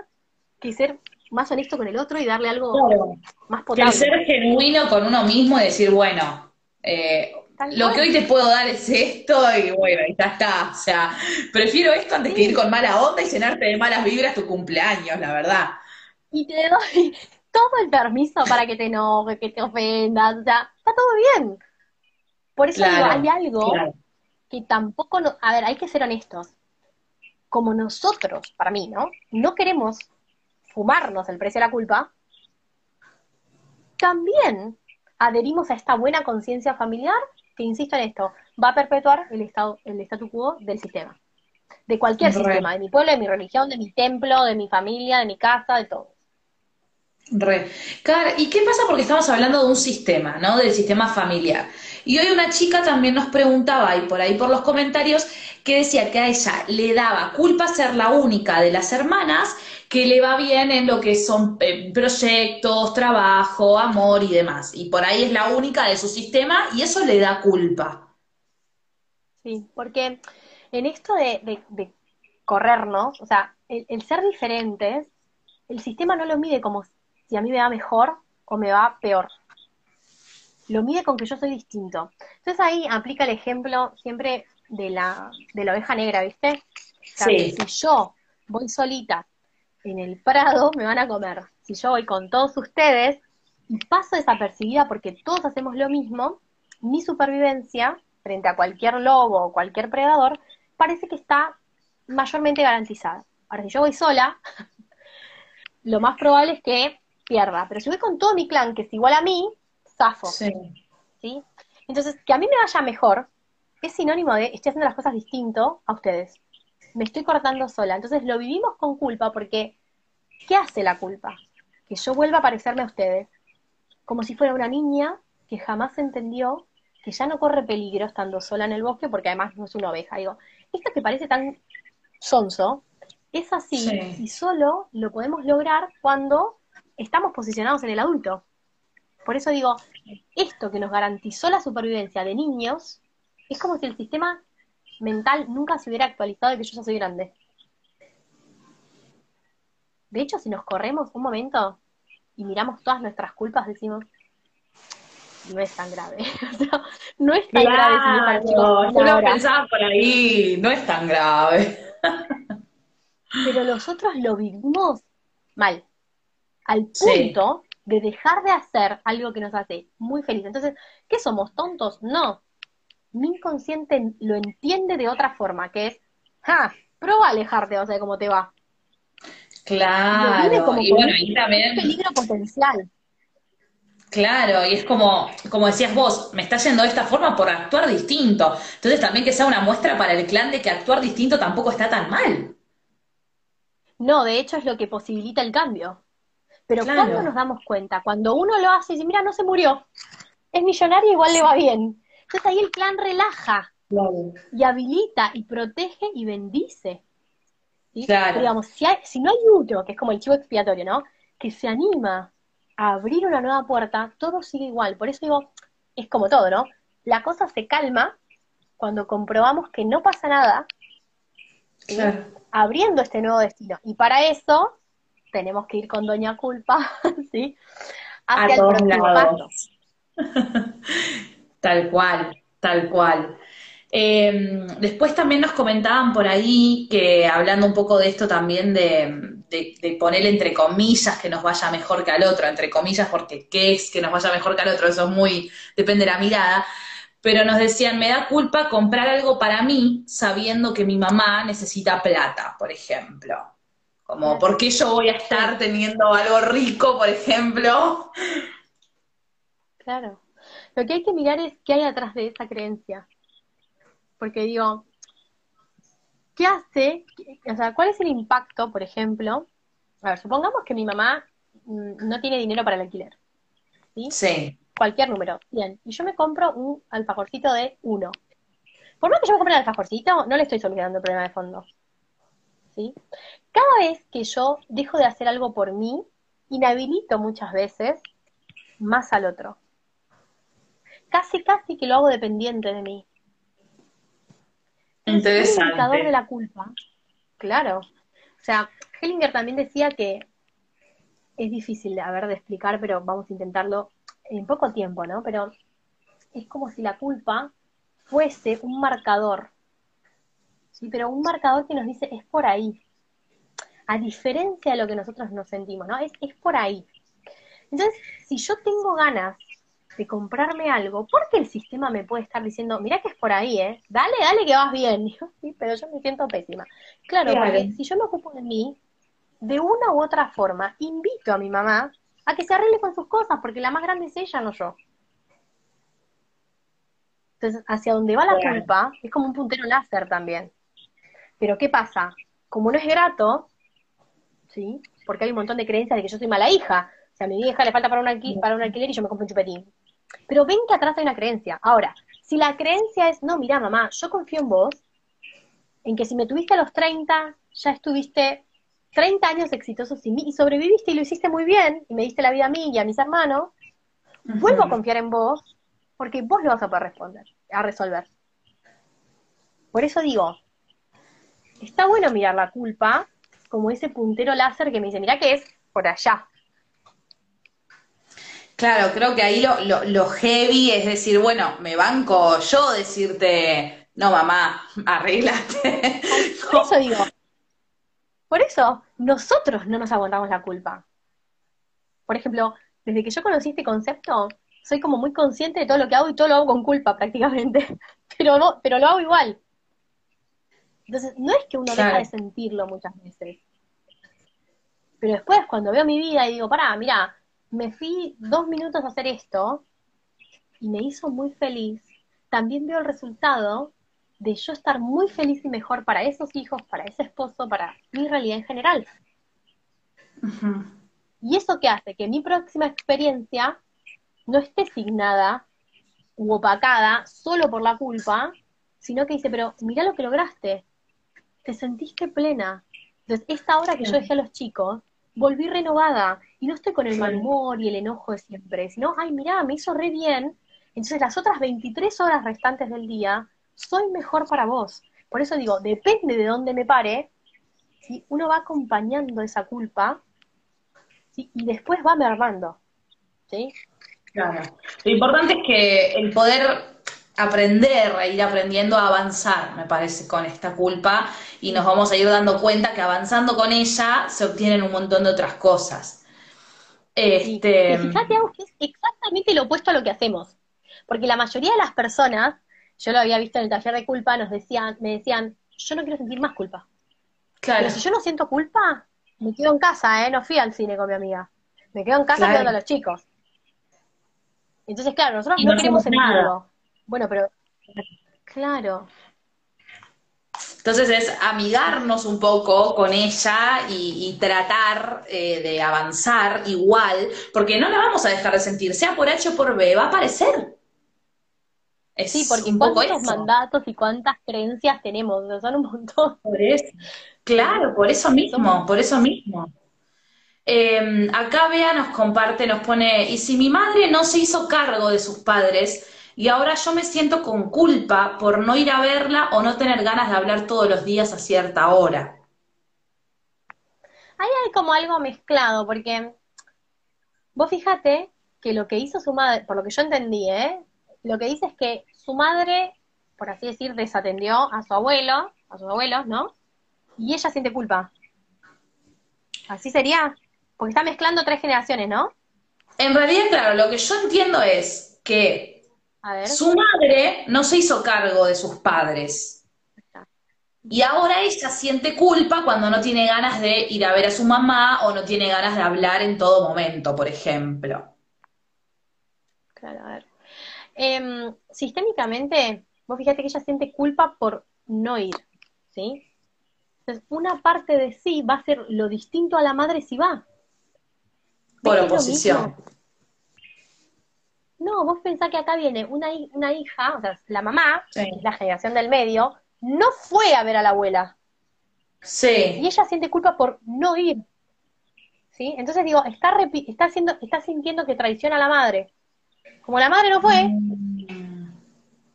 que ser más honesto con el otro y darle algo más potente. Que ser genuino con uno mismo y decir, bueno, eh, lo que hoy te puedo dar es esto y bueno, y ya está. O sea, prefiero esto antes que ir con mala onda y llenarte de malas vibras tu cumpleaños, la verdad. Y te doy todo el permiso para que te enojes, que te ofendas, o sea, está todo bien. Por eso digo, hay algo que tampoco, a ver, hay que ser honestos. Como nosotros, para mí, ¿no? No queremos fumarnos el precio de la culpa, también adherimos a esta buena conciencia familiar que, insisto en esto, va a perpetuar el, estado, el statu quo del sistema. De cualquier sistema, de mi pueblo, de mi religión, de mi templo, de mi familia, de mi casa, de todo. Re. ¿y qué pasa? Porque estamos hablando de un sistema, ¿no? Del sistema familiar. Y hoy una chica también nos preguntaba, y por ahí por los comentarios, que decía que a ella le daba culpa ser la única de las hermanas que le va bien en lo que son eh, proyectos, trabajo, amor y demás. Y por ahí es la única de su sistema y eso le da culpa. Sí, porque en esto de, corrernos, o sea, el ser diferentes, el sistema no lo mide como si a mí me va mejor o me va peor lo mide con que yo soy distinto. Entonces ahí aplica el ejemplo siempre de la, de la oveja negra, ¿viste? Si yo voy solita en el prado, me van a comer. Si yo voy con todos ustedes y paso desapercibida porque todos hacemos lo mismo, mi supervivencia frente a cualquier lobo o cualquier predador parece que está mayormente garantizada. Ahora, si yo voy sola, lo más probable es que pierda. Pero si voy con todo mi clan, que es igual a mí, zafo. Sí. Entonces, que a mí me vaya mejor es sinónimo de estoy haciendo las cosas distinto a ustedes. Me estoy cortando sola. Entonces lo vivimos con culpa porque ¿qué hace la culpa? Que yo vuelva a parecerme a ustedes. Como si fuera una niña que jamás entendió que ya no corre peligro estando sola en el bosque porque además no es una oveja. Digo, esto que parece tan sonso es así y solo lo podemos lograr cuando estamos posicionados en el adulto. Por eso digo, esto que nos garantizó la supervivencia de niños, es como si el sistema mental nunca se hubiera actualizado de que yo ya soy grande. De hecho, si nos corremos un momento y miramos todas nuestras culpas, decimos, no es tan grave. no es tan grave. Chicos, yo lo pensaba por ahí, no es tan grave. Pero nosotros lo vivimos mal. Al punto de dejar de hacer algo que nos hace muy feliz. Entonces, ¿qué somos? ¿Tontos? No. Mi inconsciente lo entiende de otra forma, que es, ja, prueba a alejarte, o sea, cómo te va. Claro, y bueno, y también... Un peligro potencial. Claro, y es como, como decías vos, me está yendo de esta forma por actuar distinto. Entonces también que sea una muestra para el clan de que actuar distinto tampoco está tan mal. No, de hecho es lo que posibilita el cambio. Pero ¿cuándo nos damos cuenta? Cuando uno lo hace y dice, mira, no se murió, es millonario, igual le va bien. Entonces ahí el clan relaja y habilita y protege y bendice. Digamos, si, si no hay uno, que es como el chivo expiatorio, ¿no? Que se anima a abrir una nueva puerta, todo sigue igual. Por eso digo, es como todo, ¿no? La cosa se calma cuando comprobamos que no pasa nada, abriendo este nuevo destino. Y para eso tenemos que ir con Doña Culpa, ¿sí? Hacia el próximo paso. tal cual, tal cual. Em, después también nos comentaban por ahí que hablando un poco de esto también de, de, poner entre comillas que nos vaya mejor que al otro, entre comillas porque qué es que nos vaya mejor que al otro, eso es muy, depende de la mirada, pero nos decían, me da culpa comprar algo para mí sabiendo que mi mamá necesita plata, por ejemplo. Como, ¿por qué yo voy a estar teniendo algo rico, por ejemplo? Claro. Lo que hay que mirar es qué hay atrás de esa creencia. Porque digo, ¿qué hace? O sea, ¿cuál es el impacto, por ejemplo? A ver, supongamos que mi mamá mm, no tiene dinero para el alquiler. ¿Sí? Sí. Cualquier número. Bien. Y yo me compro un alfajorcito de uno. Por más que yo me compre el alfajorcito, no le estoy solucionando el problema de fondo. ¿Sí? Cada vez que yo dejo de hacer algo por mí, inhabilito muchas veces más al otro. Casi, casi que lo hago dependiente de mí. Interesante. El indicador de la culpa. Claro. O sea, Hellinger también decía que es difícil de, de explicar, pero vamos a intentarlo en poco tiempo, ¿no? Pero es como si la culpa fuese un marcador. ¿sí? Pero un marcador que nos dice es por ahí a diferencia de lo que nosotros nos sentimos, ¿no? Es, es por ahí. Entonces, si yo tengo ganas de comprarme algo, ¿por qué el sistema me puede estar diciendo, mira que es por ahí, ¿eh? Dale, dale que vas bien. sí, pero yo me siento pésima. Claro, porque si yo me ocupo de mí, de una u otra forma, invito a mi mamá a que se arregle con sus cosas, porque la más grande es ella, no yo. Entonces, hacia donde va la culpa, es como un puntero láser también. Pero ¿qué pasa? Como no es grato, ¿sí? Porque hay un montón de creencias de que yo soy mala hija. O sea, a mi vieja le falta para un, para un alquiler y yo me compro un chupetín. Pero ven que atrás hay una creencia. Ahora, si la creencia es, no, mira, mamá, yo confío en vos, en que si me tuviste a los 30, ya estuviste 30 años exitosos sin mí y sobreviviste y lo hiciste muy bien y me diste la vida a mí y a mis hermanos, vuelvo a confiar en vos porque vos lo vas a poder responder, a resolver. Por eso digo, está bueno mirar la culpa como ese puntero láser que me dice, mira que es por allá. Claro, creo que ahí lo, lo, heavy es decir, bueno, me banco yo decirte, no mamá, arréglate. Por eso digo, por eso nosotros no nos aguantamos la culpa. Por ejemplo, desde que yo conocí este concepto, soy como muy consciente de todo lo que hago y todo lo hago con culpa prácticamente, pero no, pero lo hago igual. Entonces, no es que uno deja de sentirlo muchas veces. Pero después, cuando veo mi vida y digo, pará, mira, me fui dos minutos a hacer esto y me hizo muy feliz, también veo el resultado de yo estar muy feliz y mejor para esos hijos, para ese esposo, para mi realidad en general. Y eso que hace que mi próxima experiencia no esté signada u opacada solo por la culpa, sino que dice, pero mira lo que lograste, te sentiste plena. Entonces, esta hora que yo dejé a los chicos, volví renovada y no estoy con el mal humor y el enojo de siempre, sino, ay, mira, me hizo re bien. Entonces, las otras 23 horas restantes del día, soy mejor para vos. Por eso digo, depende de dónde me pare, si uno va acompañando esa culpa y después va mermando. ¿sí? Claro. Lo importante es que el poder aprender, a ir aprendiendo a avanzar, me parece, con esta culpa y nos vamos a ir dando cuenta que avanzando con ella se obtienen un montón de otras cosas. Este... Y fíjate, que es exactamente lo opuesto a lo que hacemos. Porque la mayoría de las personas, yo lo había visto en el taller de culpa, nos decían, me decían, yo no quiero sentir más culpa. Claro. Pero si yo no siento culpa, me quedo en casa, ¿eh? No fui al cine con mi amiga. Me quedo en casa cuidando a los chicos. Entonces, claro, nosotros no, queremos sentirlo. Bueno, pero claro. Entonces es amigarnos un poco con ella y, tratar eh, de avanzar igual, porque no la vamos a dejar de sentir, sea por H o por B, va a aparecer. sí, porque cuántos mandatos y cuántas creencias tenemos, son un montón. Por eso, claro, por eso mismo, por eso mismo. Em, acá Bea nos comparte, nos pone, y si mi madre no se hizo cargo de sus padres, y ahora yo me siento con culpa por no ir a verla o no tener ganas de hablar todos los días a cierta hora. Ahí hay como algo mezclado, porque vos fíjate que lo que hizo su madre, por lo que yo entendí, ¿eh? lo que dice es que su madre, por así decir, desatendió a su abuelo, a sus abuelos, ¿no? Y ella siente culpa. ¿Así sería? Porque está mezclando tres generaciones, ¿no? En realidad, claro, lo que yo entiendo es que su madre no se hizo cargo de sus padres. Y ahora ella siente culpa cuando no tiene ganas de ir a ver a su mamá o no tiene ganas de hablar en todo momento, por ejemplo. Claro, a ver. Em, sistémicamente, vos fíjate que ella siente culpa por no ir, ¿sí? Entonces, una parte de sí va a ser lo distinto a la madre si va. Por oposición. No, vos pensás que acá viene una, una hija, o sea, la mamá, la generación del medio, no fue a ver a la abuela. Sí. Y ella siente culpa por no ir. ¿Sí? Entonces digo, está, está, haciendo, está sintiendo que traiciona a la madre. Como la madre no fue, mm.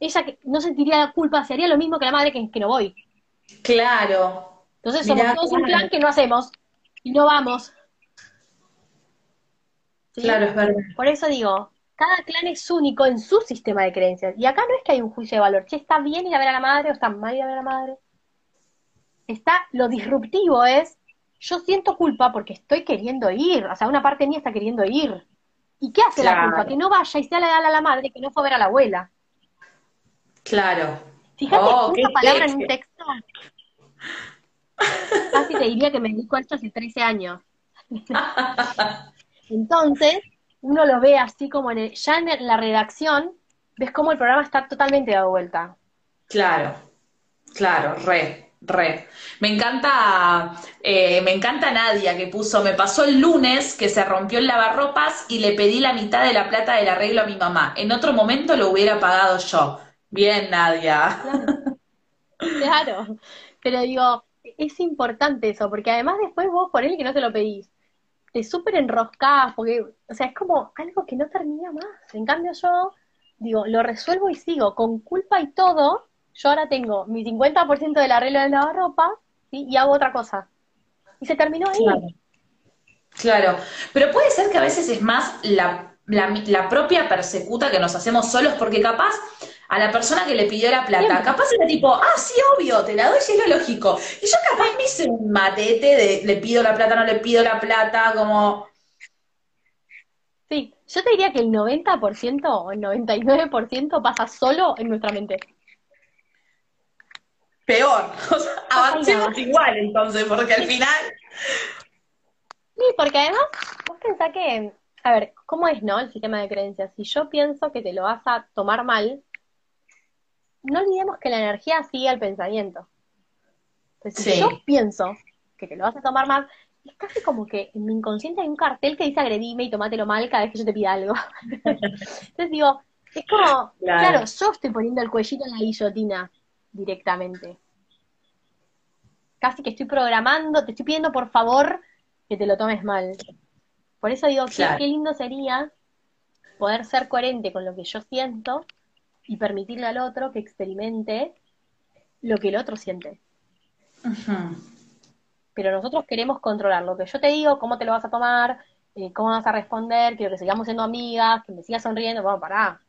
ella no sentiría la culpa, sería lo mismo que la madre que, que no voy. Claro. Entonces somos todos un plan que no hacemos y no vamos. Claro, es verdad. Por eso digo, cada clan es único en su sistema de creencias. Y acá no es que hay un juicio de valor. Si está bien ir a ver a la madre o está mal ir a ver a la madre. Está, lo disruptivo es, yo siento culpa porque estoy queriendo ir. O sea, una parte mía está queriendo ir. ¿Y qué hace la culpa? Que no vaya y sea le a la madre que no fue a ver a la abuela. Claro. Fíjate oh, una palabra en un texto. Casi te diría que me dedico a esto hace 13 años. Entonces, uno lo ve así como en el, ya en la redacción, ves cómo el programa está totalmente dado vuelta. Claro, claro, re, re. Me encanta, eh, me encanta Nadia que puso, me pasó el lunes que se rompió el lavarropas y le pedí la mitad de la plata del arreglo a mi mamá. En otro momento lo hubiera pagado yo. Bien, Nadia. Claro, claro. pero digo, es importante eso, porque además después vos por él que no te lo pedís te súper porque, o sea, es como algo que no termina más. En cambio yo, digo, lo resuelvo y sigo, con culpa y todo, yo ahora tengo mi 50% del arreglo de lavarropa, ¿sí? y hago otra cosa. Y se terminó ahí. Claro. pero puede ser que a veces es más la, la propia persecuta que nos hacemos solos, porque capaz a la persona que le pidió la plata. Capaz era tipo, ah, sí, obvio, te la doy, si es lo lógico. Y yo capaz me hice un matete de le pido la plata, no le pido la plata, como... Sí, yo te diría que el 90% o el 99% pasa solo en nuestra mente. Peor, o sea, avancemos igual entonces, porque al final... Sí, porque además, vos pensás que, a ver, ¿cómo es, no, el sistema de creencias? Si yo pienso que te lo vas a tomar mal, no olvidemos que la energía sigue al pensamiento. Entonces, si yo pienso que te lo vas a tomar mal, es casi como que en mi inconsciente hay un cartel que dice agredime y tomátelo mal cada vez que yo te pida algo. Entonces digo, es como, claro. yo estoy poniendo el cuellito en la guillotina directamente. Casi que estoy programando, te estoy pidiendo por favor que te lo tomes mal. Por eso digo, qué lindo sería poder ser coherente con lo que yo siento y permitirle al otro que experimente lo que el otro siente. Pero nosotros queremos controlar lo que yo te digo, cómo te lo vas a tomar, eh, cómo vas a responder, quiero que sigamos siendo amigas, que me sigas sonriendo, vamos, pará.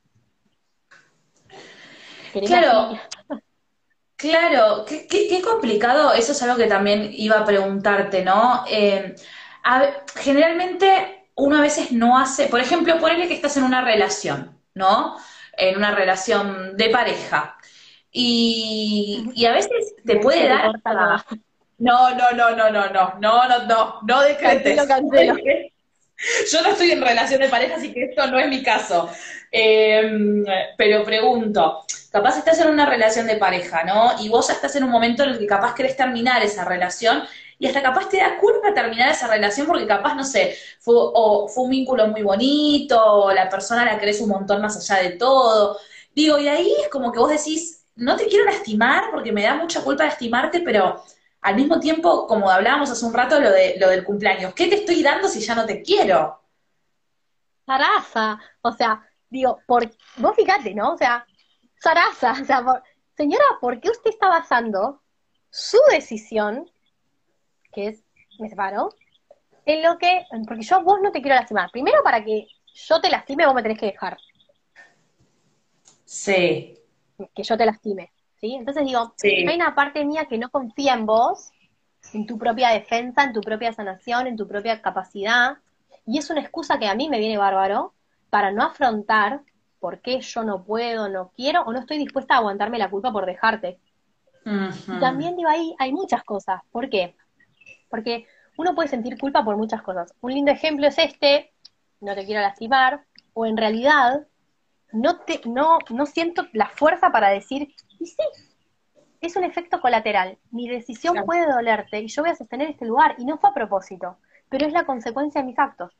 Claro, claro, qué, qué, complicado, eso es algo que también iba a preguntarte, ¿no? Eh, generalmente uno a veces no hace, por ejemplo, ponele que estás en una relación, ¿no? En una relación de pareja. Y, a veces te puede dar... No, no, no, no, no, no, no, no, no, no decretes. Yo no estoy en relación de pareja, así que esto no es mi caso. Em, pero pregunto, capaz estás en una relación de pareja, ¿no? Y vos ya estás en un momento en el que capaz querés terminar esa relación y hasta capaz te da culpa terminar esa relación porque capaz, no sé, fue, o fue un vínculo muy bonito, o la persona la querés un montón más allá de todo. Digo, y ahí es como que vos decís, no te quiero lastimar porque me da mucha culpa lastimarte, pero al mismo tiempo, como hablábamos hace un rato, lo, de, lo del cumpleaños, ¿qué te estoy dando si ya no te quiero? Zaraza, o sea, digo, por, vos fíjate, ¿no? O sea, Sarasa, o sea, señora, ¿por qué usted está basando su decisión, que es, me separo, en lo que, porque yo vos no te quiero lastimar. Primero, para que yo te lastime, vos me tenés que dejar. Sí. Que yo te lastime, ¿sí? Entonces digo, hay una parte mía que no confía en vos, en tu propia defensa, en tu propia sanación, en tu propia capacidad, y es una excusa que a mí me viene bárbaro para no afrontar por qué yo no puedo, no quiero o no estoy dispuesta a aguantarme la culpa por dejarte. Y también digo, ahí hay muchas cosas. ¿Por qué? Porque uno puede sentir culpa por muchas cosas. Un lindo ejemplo es este, no te quiero lastimar, o en realidad no, te, no, no siento la fuerza para decir, y sí, es un efecto colateral. Mi decisión puede dolerte y yo voy a sostener este lugar y no fue a propósito, pero es la consecuencia de mis actos.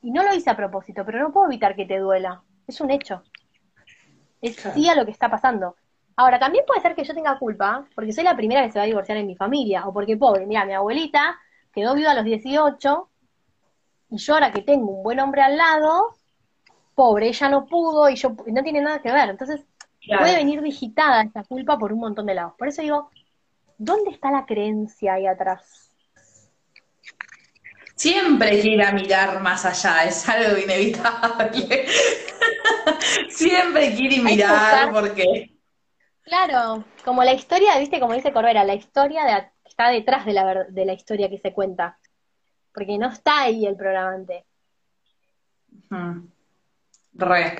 Y no lo hice a propósito, pero no puedo evitar que te duela. Es un hecho. Es sí a lo que está pasando. Ahora, también puede ser que yo tenga culpa, porque soy la primera que se va a divorciar en mi familia, o porque, pobre, mira, mi abuelita quedó viuda a los 18, y yo ahora que tengo un buen hombre al lado, pobre, ella no pudo y yo no tiene nada que ver. Entonces, puede venir digitada esta culpa por un montón de lados. Por eso digo, ¿dónde está la creencia ahí atrás? Siempre quiere mirar más allá, es algo inevitable. Siempre quiere mirar porque Claro, como la historia, viste, como dice Corbera, la historia está detrás de la, de la historia que se cuenta. Porque no está ahí el programante.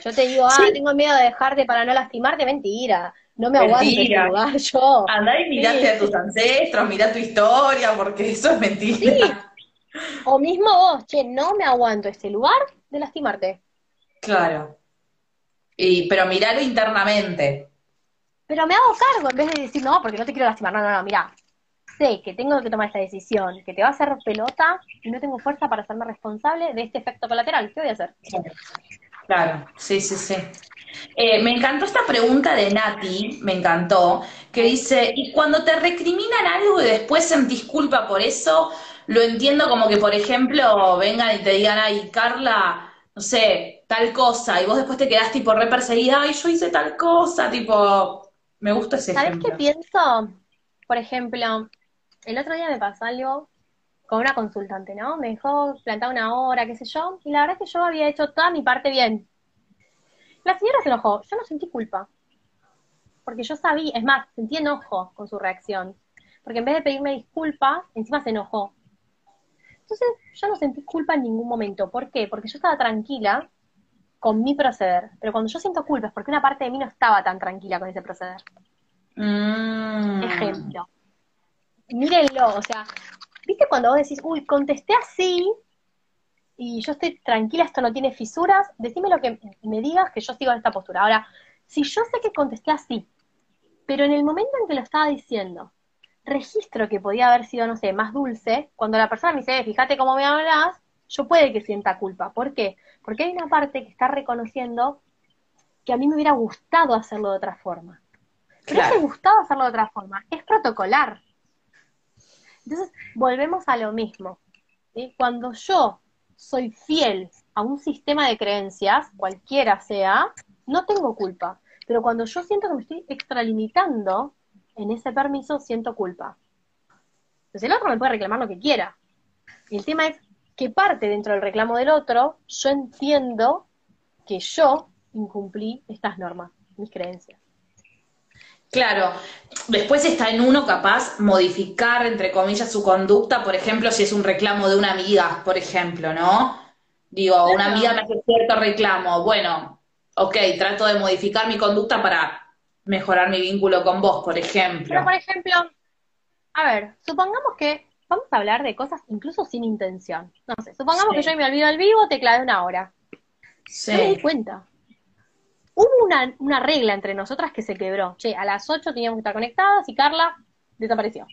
Yo te digo, ah, tengo miedo de dejarte para no lastimarte, mentira. No me aguanto en este lugar yo. Andá y mirate a tus ancestros, mirá tu historia, porque eso es mentira. O mismo vos, che, no me aguanto este lugar de lastimarte. Claro. Y, pero miralo internamente pero me hago cargo en vez de decir, no, porque no te quiero lastimar. No, no, no, mira, sé que tengo que tomar esta decisión, que te va a hacer pelota y no tengo fuerza para hacerme responsable de este efecto colateral. ¿Qué voy a hacer? Claro, sí, sí, sí. Eh, me encantó esta pregunta de Nati, me encantó, que dice, y cuando te recriminan algo y después sentís culpa por eso, lo entiendo como que, por ejemplo, vengan y te digan, ay, Carla, no sé, tal cosa, y vos después te quedás tipo re perseguida, ay, yo hice tal cosa, tipo, me gusta ese ¿Sabes qué pienso? Por ejemplo, el otro día me pasó algo con una consultante, ¿no? Me dejó plantar una hora, qué sé yo, y la verdad es que yo había hecho toda mi parte bien. La señora se enojó, yo no sentí culpa. Porque yo sabía, es más, sentí enojo con su reacción. Porque en vez de pedirme disculpas, encima se enojó. Entonces, yo no sentí culpa en ningún momento. ¿Por qué? Porque yo estaba tranquila con mi proceder. Pero cuando yo siento culpa es porque una parte de mí no estaba tan tranquila con ese proceder. Mm. Ejemplo. Mírenlo, o sea, ¿viste cuando vos decís, uy, contesté así y yo estoy tranquila, esto no tiene fisuras? Decime lo que me digas que yo sigo en esta postura. Ahora, si yo sé que contesté así, pero en el momento en que lo estaba diciendo, registro que podía haber sido, no sé, más dulce, cuando la persona me dice, fíjate cómo me hablas, yo puede que sienta culpa. ¿Por qué? Porque hay una parte que está reconociendo que a mí me hubiera gustado hacerlo de otra forma. Pero ese gustado hacerlo de otra forma es protocolar. Entonces, volvemos a lo mismo. Cuando yo soy fiel a un sistema de creencias, cualquiera sea, no tengo culpa. Pero cuando yo siento que me estoy extralimitando en ese permiso, siento culpa. Entonces el otro me puede reclamar lo que quiera. Y el tema es que parte dentro del reclamo del otro, yo entiendo que yo incumplí estas normas, mis creencias. Claro, después está en uno capaz modificar, entre comillas, su conducta, por ejemplo, si es un reclamo de una amiga, por ejemplo, ¿no? Digo, una amiga me hace cierto reclamo, bueno, ok, trato de modificar mi conducta para mejorar mi vínculo con vos, por ejemplo. Pero, por ejemplo, a ver, supongamos que vamos a hablar de cosas incluso sin intención. No sé, supongamos que yo me olvido al vivo, te clavé una hora. Sí. No me di cuenta. Hubo una, regla entre nosotras que se quebró. Che, a las 8 teníamos que estar conectadas y Carla desapareció.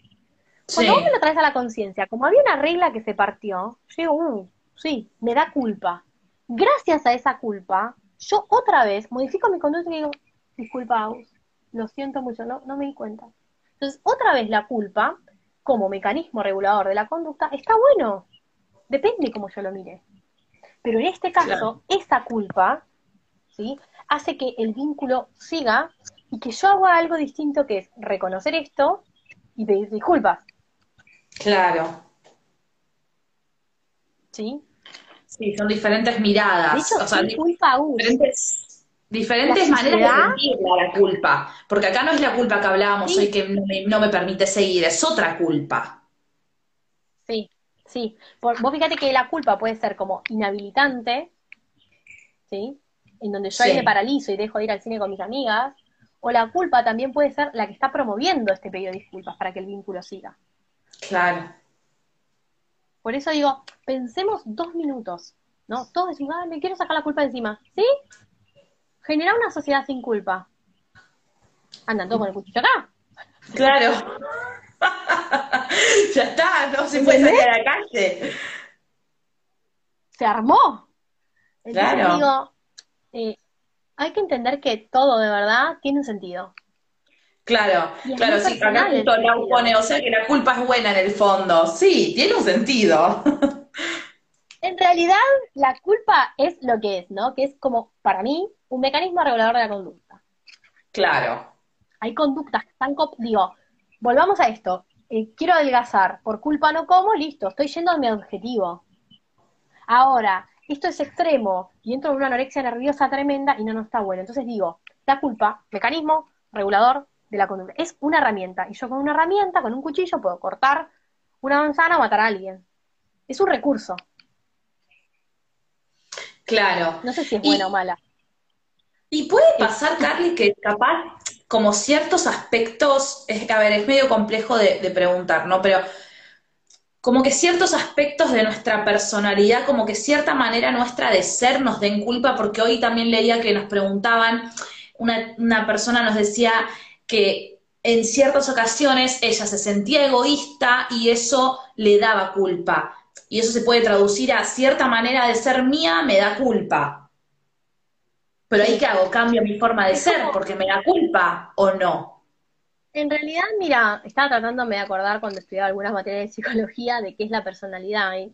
Cuando vos me lo traes a la conciencia, como había una regla que se partió, yo digo, uh, sí, me da culpa. Gracias a esa culpa, yo otra vez modifico mi conducta y digo, disculpa, lo siento mucho, no, no me di cuenta. Entonces, otra vez la culpa como mecanismo regulador de la conducta está bueno. Depende cómo yo lo mire. Pero en este caso, esa culpa ¿sí? Hace que el vínculo siga y que yo haga algo distinto que es reconocer esto y pedir disculpas. Claro. ¿Sí? Sí, son diferentes miradas. De hecho, o sea, diferentes, diferentes La maneras de sentirla, la culpa. Porque acá no es la culpa que hablábamos Sí. hoy que no me, no me permite seguir, es otra culpa. Sí, sí. Por- vos fíjate que la culpa puede ser como inhabilitante, ¿sí? En donde yo ahí Sí. me paralizo y dejo de ir al cine con mis amigas. O la culpa también puede ser la que está promoviendo este pedido de disculpas para que el vínculo siga. Claro. Por eso digo, pensemos dos minutos, ¿no? Todos decimos, ah, me quiero sacar la culpa encima. ¿Sí? Genera una sociedad sin culpa. Andan todos con el cuchillo acá. Claro. ya está, no se puede salir a la calle. Se armó. Entonces Claro. digo, eh, hay que entender que todo de verdad tiene un sentido. Claro, claro, sí, acá justo pone, o sea que la culpa es buena en el fondo. Sí, tiene un sentido. En realidad, la culpa es lo que es, ¿no? Que es como, para mí, un mecanismo regulador de la conducta. Claro, Hay conductas que están, digo, volvamos a esto. Eh, quiero adelgazar, por culpa no como, listo, estoy yendo a mi objetivo. Ahora, esto es extremo y entro en una anorexia nerviosa tremenda y no, no está bueno. Entonces digo, la culpa, mecanismo regulador de la conducta, es una herramienta. Y yo con una herramienta, con un cuchillo, puedo cortar una manzana o matar a alguien. Es un recurso. claro. No sé si es Y- buena o mala. Y puede pasar, Carly, que capaz como ciertos aspectos, es, a ver, es medio complejo de, de preguntar, ¿no? Pero como que ciertos aspectos de nuestra personalidad, como que cierta manera nuestra de ser nos den culpa, porque hoy también leía que nos preguntaban, una, una persona nos decía que en ciertas ocasiones ella se sentía egoísta y eso le daba culpa. Y eso se puede traducir a cierta manera de ser mía me da culpa. Pero ahí qué hago, cambio mi forma de Es ser porque me da culpa o no. En realidad, mira, estaba tratándome de acordar cuando estudiaba algunas materias de psicología de qué es la personalidad. y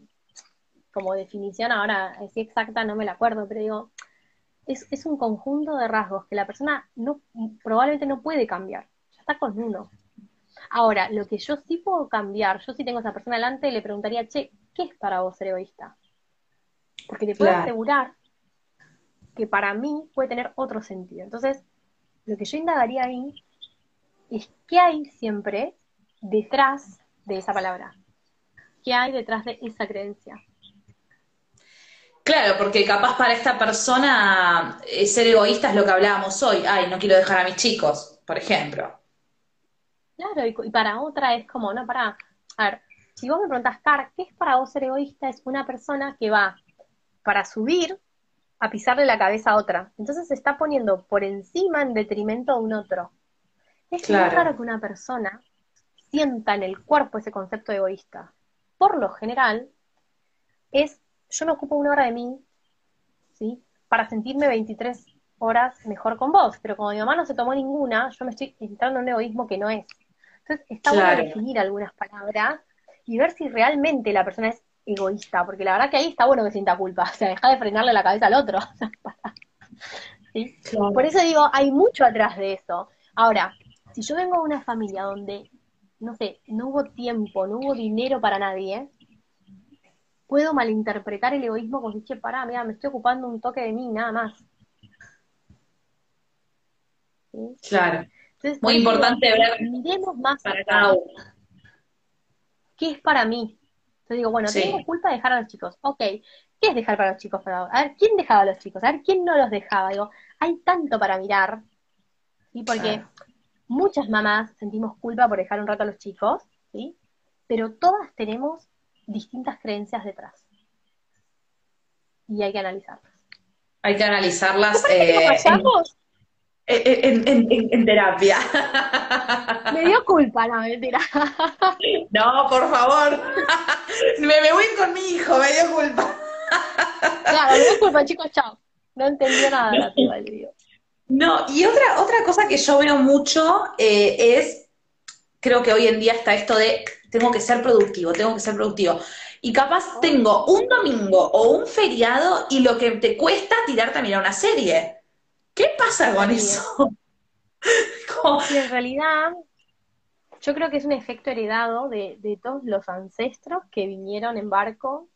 como definición, ahora así exacta no me la acuerdo, pero digo, es, es un conjunto de rasgos que la persona no, probablemente no puede cambiar. Ya está con uno. Ahora, lo que yo sí puedo cambiar, yo sí tengo a esa persona delante, le preguntaría, che, ¿qué es para vos ser egoísta? Porque te puedo Claro. asegurar que para mí puede tener otro sentido. Entonces, lo que yo indagaría ahí es qué hay siempre detrás de esa palabra. ¿Qué hay detrás de esa creencia? Claro, porque capaz para esta persona eh, ser egoísta es lo que hablábamos hoy. Ay, no quiero dejar a mis chicos, por ejemplo. Claro, y, y para otra es como, no, para, a ver, si vos me preguntás, Car, ¿qué es para vos ser egoísta? Es una persona que va para subir a pisarle la cabeza a otra. Entonces se está poniendo por encima en detrimento de un otro. Es muy Claro. raro que una persona sienta en el cuerpo ese concepto egoísta. Por lo general, es yo me ocupo una hora de mí, ¿sí? Para sentirme 23 horas mejor con vos, pero como mi mamá no se tomó ninguna, yo me estoy entrando en un egoísmo que no es. Entonces, está Claro. bueno definir algunas palabras y ver si realmente la persona es egoísta, porque la verdad que ahí está bueno que sienta culpa, o sea, deja de frenarle la cabeza al otro. Por eso digo, hay mucho atrás de eso. Ahora, si yo vengo de una familia donde, no sé, no hubo tiempo, no hubo dinero para nadie, puedo malinterpretar el egoísmo como che, pará, mira, me estoy ocupando un toque de mí, nada más. ¿Sí? Claro, Entonces, muy importante digo, ver miremos más para cada uno. ¿Qué es para mí? Entonces digo, bueno, Sí. tengo culpa de dejar a los chicos. Ok, ¿qué es dejar para los chicos? Para... A ver, ¿quién dejaba a los chicos? A ver, ¿quién no los dejaba? Digo, hay tanto para mirar, ¿sí? Porque muchas mamás sentimos culpa por dejar un rato a los chicos, ¿sí? Pero todas tenemos distintas creencias detrás. Y hay que analizarlas. Hay que analizarlas. En- en- en- en terapia. Me dio culpa, no, mentira. No, por favor. Me, me voy con mi hijo, me dio culpa. claro, me dio culpa, chicos, chao. No entendió nada, la piba, le digo. No, y otra, otra cosa que yo veo mucho eh, es, creo que hoy en día está esto de tengo que ser productivo, tengo que ser productivo. Y capaz tengo un domingo o un feriado y lo que te cuesta tirarte a mirar una serie. ¿Qué pasa con eso? Y en realidad, yo creo que es un efecto heredado de, de todos los ancestros que vinieron en barco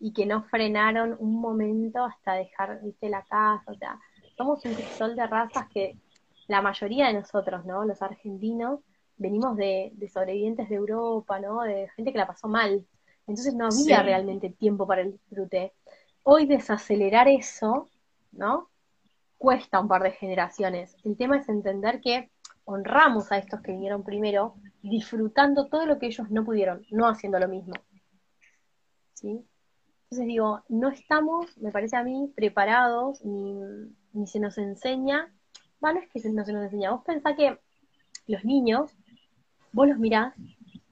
y que no frenaron un momento hasta dejar, viste, la casa, o sea, somos un crisol de razas que la mayoría de nosotros, ¿no? Los argentinos, venimos de, de sobrevivientes de Europa, ¿no? De gente que la pasó mal. Entonces no había Sí. realmente tiempo para el disfrute. Hoy desacelerar eso, ¿no? Cuesta un par de generaciones. El tema es entender que honramos a estos que vinieron primero, disfrutando todo lo que ellos no pudieron, no haciendo lo mismo. ¿Sí? Entonces digo, no estamos, me parece a mí, preparados, ni, ni se nos enseña, va, no es que no se nos enseña, vos pensás que los niños, vos los mirás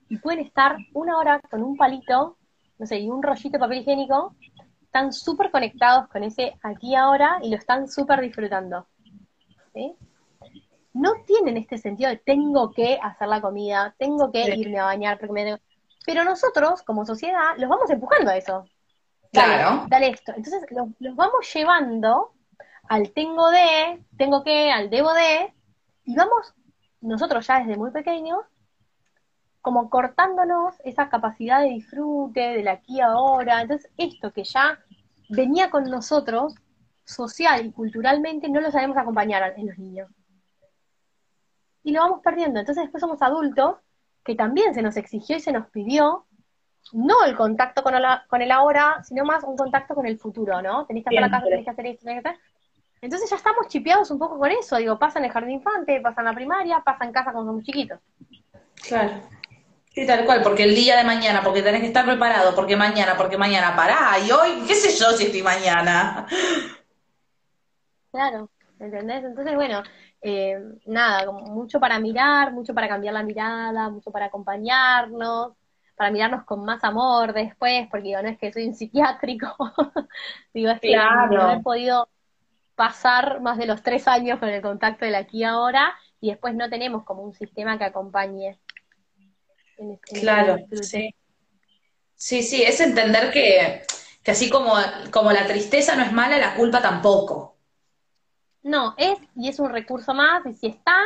y pueden estar una hora con un palito, no sé, y un rollito de papel higiénico, están súper conectados con ese aquí ahora y lo están súper disfrutando. ¿sí? No tienen este sentido de tengo que hacer la comida, tengo que Sí. irme a bañar, porque me pero nosotros, como sociedad, los vamos empujando a eso. Dale, Claro. dale esto. Entonces los, los vamos llevando al tengo de, tengo que, al debo de, y vamos nosotros ya desde muy pequeños como cortándonos esa capacidad de disfrute, del aquí ahora. Entonces, esto que ya venía con nosotros, social y culturalmente, no lo sabemos acompañar en los niños. Y lo vamos perdiendo. Entonces, después somos adultos, que también se nos exigió y se nos pidió, no el contacto con el, con el ahora, sino más un contacto con el futuro, ¿no? Tenés que hacer Siempre. tenés que hacer esto, tenés que hacer... Entonces ya estamos chipeados un poco con eso, digo, pasa en el jardín infante, pasa en la primaria, pasa en casa cuando somos chiquitos. Claro. Sí, tal cual, porque el día de mañana, porque tenés que estar preparado, porque mañana, porque mañana, pará, y hoy, qué sé yo si estoy mañana. Claro, ¿entendés? Entonces, bueno, eh, nada, como mucho para mirar, mucho para cambiar la mirada, mucho para acompañarnos, para mirarnos con más amor después, porque digo, no es que soy un psiquiátrico, digo, es que no he podido pasar más de los tres años con el contacto del aquí y ahora, y después no tenemos como un sistema que acompañe en, es- en ese Claro, sí. Sí, sí, es entender que, que así como, como la tristeza no es mala, la culpa tampoco. No, es, y es un recurso más, y si está,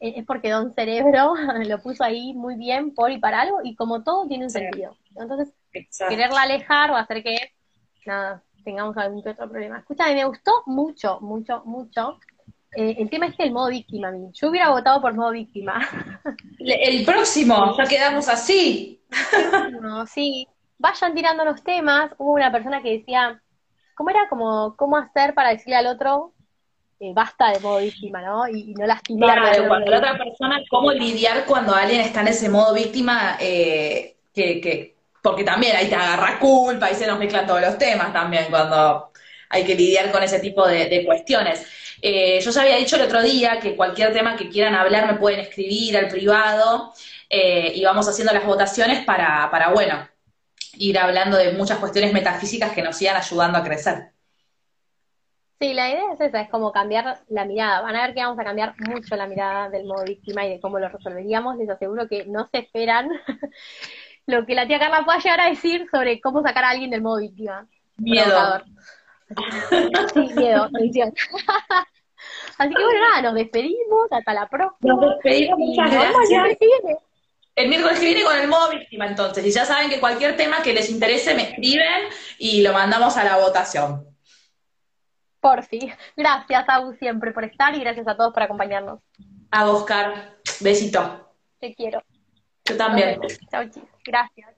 eh, es porque Don Cerebro lo puso ahí muy bien por y para algo, y como todo tiene un Sí. sentido. Entonces, Exacto. quererla alejar va a hacer que, nada, tengamos algún que otro problema. Escúchame, me gustó mucho, mucho, mucho eh, el tema este del modo víctima. Yo hubiera votado por modo víctima. El próximo, ya quedamos así. No, sí, vayan tirando los temas. Hubo una persona que decía, ¿cómo era? Como, ¿cómo hacer para decirle al otro eh, basta de modo víctima, ¿no? Y, y no lastimar. Claro, cuando la otra persona, cómo lidiar cuando alguien está en ese modo víctima, eh, que, que, porque también ahí te agarra culpa, ahí se nos mezclan todos los temas también cuando hay que lidiar con ese tipo de, de cuestiones. Eh, yo ya había dicho el otro día que cualquier tema que quieran hablar me pueden escribir al privado eh, y vamos haciendo las votaciones para, para, bueno, ir hablando de muchas cuestiones metafísicas que nos sigan ayudando a crecer. Sí, la idea es esa, es como cambiar la mirada. Van a ver que vamos a cambiar mucho la mirada del modo víctima y de cómo lo resolveríamos. Les aseguro que no se esperan lo que la tía Carla pueda llegar a decir sobre cómo sacar a alguien del modo víctima. Miedo. Provocador. Sí, miedo, tensión. Así que bueno, nada, nos despedimos, hasta la próxima. Nos despedimos, muchas gracias. El miércoles que viene con el modo víctima, entonces. Y ya saben que cualquier tema que les interese me escriben y lo mandamos a la votación. Por fin. Gracias, Abu, siempre por estar y gracias a todos por acompañarnos. A Oscar, besito. Te quiero. Yo también. Chau, chicos. Gracias.